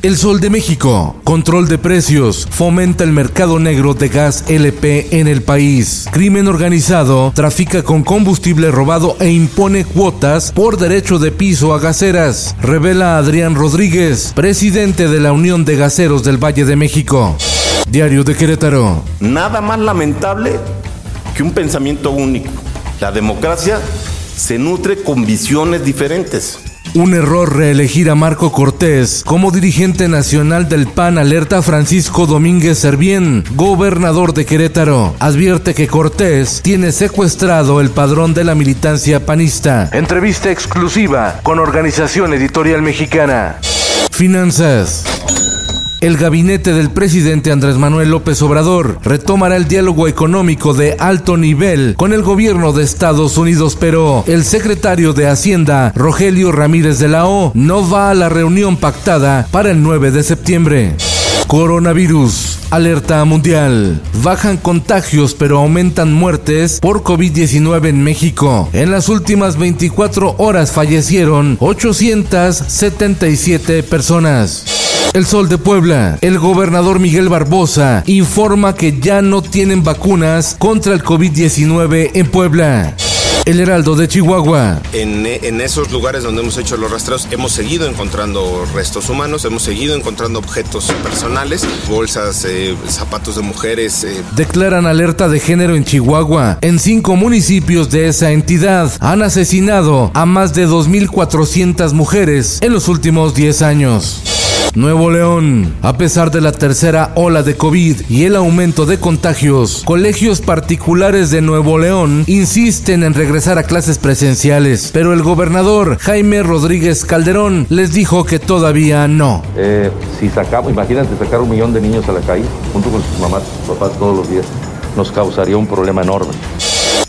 El Sol de México. Control de precios. Fomenta el mercado negro de gas LP en el país. Crimen organizado. Trafica con combustible robado e impone cuotas por derecho de piso a gaseras. Revela Adrián Rodríguez, presidente de la Unión de Gaseros del Valle de México. Diario de Querétaro. Nada más lamentable que un pensamiento único. La democracia se nutre con visiones diferentes. Un error reelegir a Marco Cortés como dirigente nacional del PAN alerta Francisco Domínguez Servién, gobernador de Querétaro. Advierte que Cortés tiene secuestrado el padrón de la militancia panista. Entrevista exclusiva con Organización Editorial Mexicana. Finanzas. El gabinete del presidente Andrés Manuel López Obrador retomará el diálogo económico de alto nivel con el gobierno de Estados Unidos, pero el secretario de Hacienda, Rogelio Ramírez de la O, no va a la reunión pactada para el 9 de septiembre. Coronavirus. Alerta mundial. Bajan contagios pero aumentan muertes por COVID-19 en México. En las últimas 24 horas fallecieron 877 personas. El Sol de Puebla. El gobernador Miguel Barbosa informa que ya no tienen vacunas contra el COVID-19 en Puebla. El Heraldo de Chihuahua. En, en, esos lugares donde hemos hecho los rastreos hemos seguido encontrando restos humanos, hemos seguido encontrando objetos personales, bolsas, eh, zapatos de mujeres. Eh. Declaran alerta de género en Chihuahua. En cinco municipios de esa entidad han asesinado a más de 2.400 mujeres en los últimos 10 años. Nuevo León. A pesar de la tercera ola de COVID y el aumento de contagios, colegios particulares de Nuevo León insisten en regresar a clases presenciales, pero el gobernador Jaime Rodríguez Calderón les dijo que todavía no. Eh, si sacamos, imagínate sacar un millón de niños a la calle, junto con sus mamás, sus papás todos los días, nos causaría un problema enorme.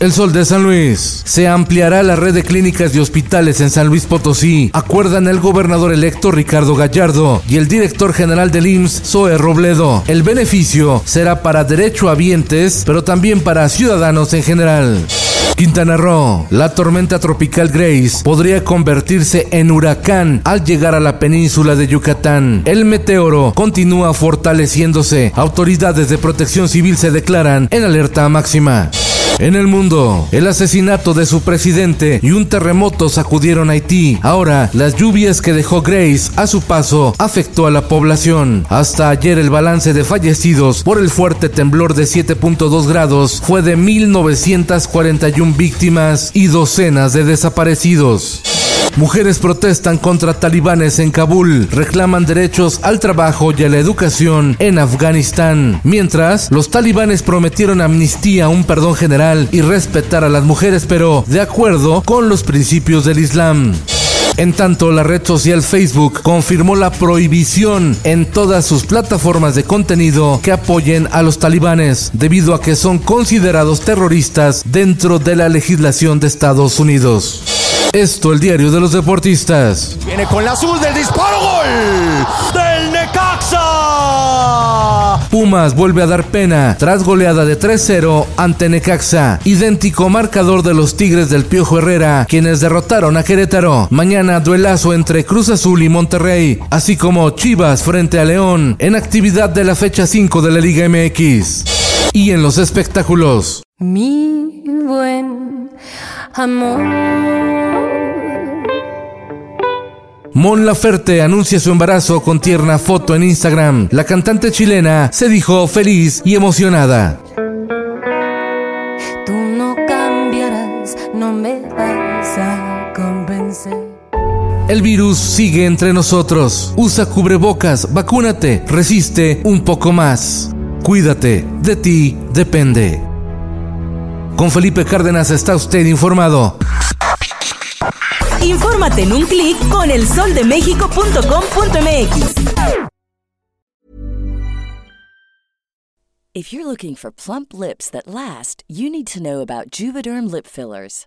El Sol de San Luis. Se ampliará la red de clínicas y hospitales en San Luis Potosí. Acuerdan el gobernador electo Ricardo Gallardo y el director general del IMSS, Zoe Robledo. El beneficio será para derechohabientes, pero también para ciudadanos en general. Quintana Roo, la tormenta tropical Grace podría convertirse en huracán al llegar a la península de Yucatán. El meteoro continúa fortaleciéndose. Autoridades de protección civil se declaran en alerta máxima. En el mundo, el asesinato de su presidente y un terremoto sacudieron Haití. Ahora, las lluvias que dejó Grace a su paso afectó a la población. Hasta ayer el balance de fallecidos por el fuerte temblor de 7.2 grados fue de 1.941 víctimas y docenas de desaparecidos. Mujeres protestan contra talibanes en Kabul, reclaman derechos al trabajo y a la educación en Afganistán. Mientras, los talibanes prometieron amnistía, un perdón general y respetar a las mujeres, pero de acuerdo con los principios del Islam. En tanto, la red social Facebook confirmó la prohibición en todas sus plataformas de contenido que apoyen a los talibanes, debido a que son considerados terroristas dentro de la legislación de Estados Unidos. Esto, el diario de los deportistas. Viene con la azul del disparo, gol del Necaxa. Pumas vuelve a dar pena tras goleada de 3-0 ante Necaxa. Idéntico marcador de los Tigres del Piojo Herrera, quienes derrotaron a Querétaro. Mañana duelazo entre Cruz Azul y Monterrey, así como Chivas frente a León en actividad de la fecha 5 de la Liga MX. Y en los espectáculos. Mi buen amor. Mon Laferte anuncia su embarazo con tierna foto en Instagram. La cantante chilena se dijo feliz y emocionada. Tú no cambiarás, no me vas a convencer. El virus sigue entre nosotros. Usa cubrebocas, vacúnate, resiste un poco más. Cuídate, de ti depende. Con Felipe Cárdenas está usted informado. Infórmate en un clic con elsoldemexico.com.mx. If you're looking for plump lips that last, you need to know about Juvederm lip fillers.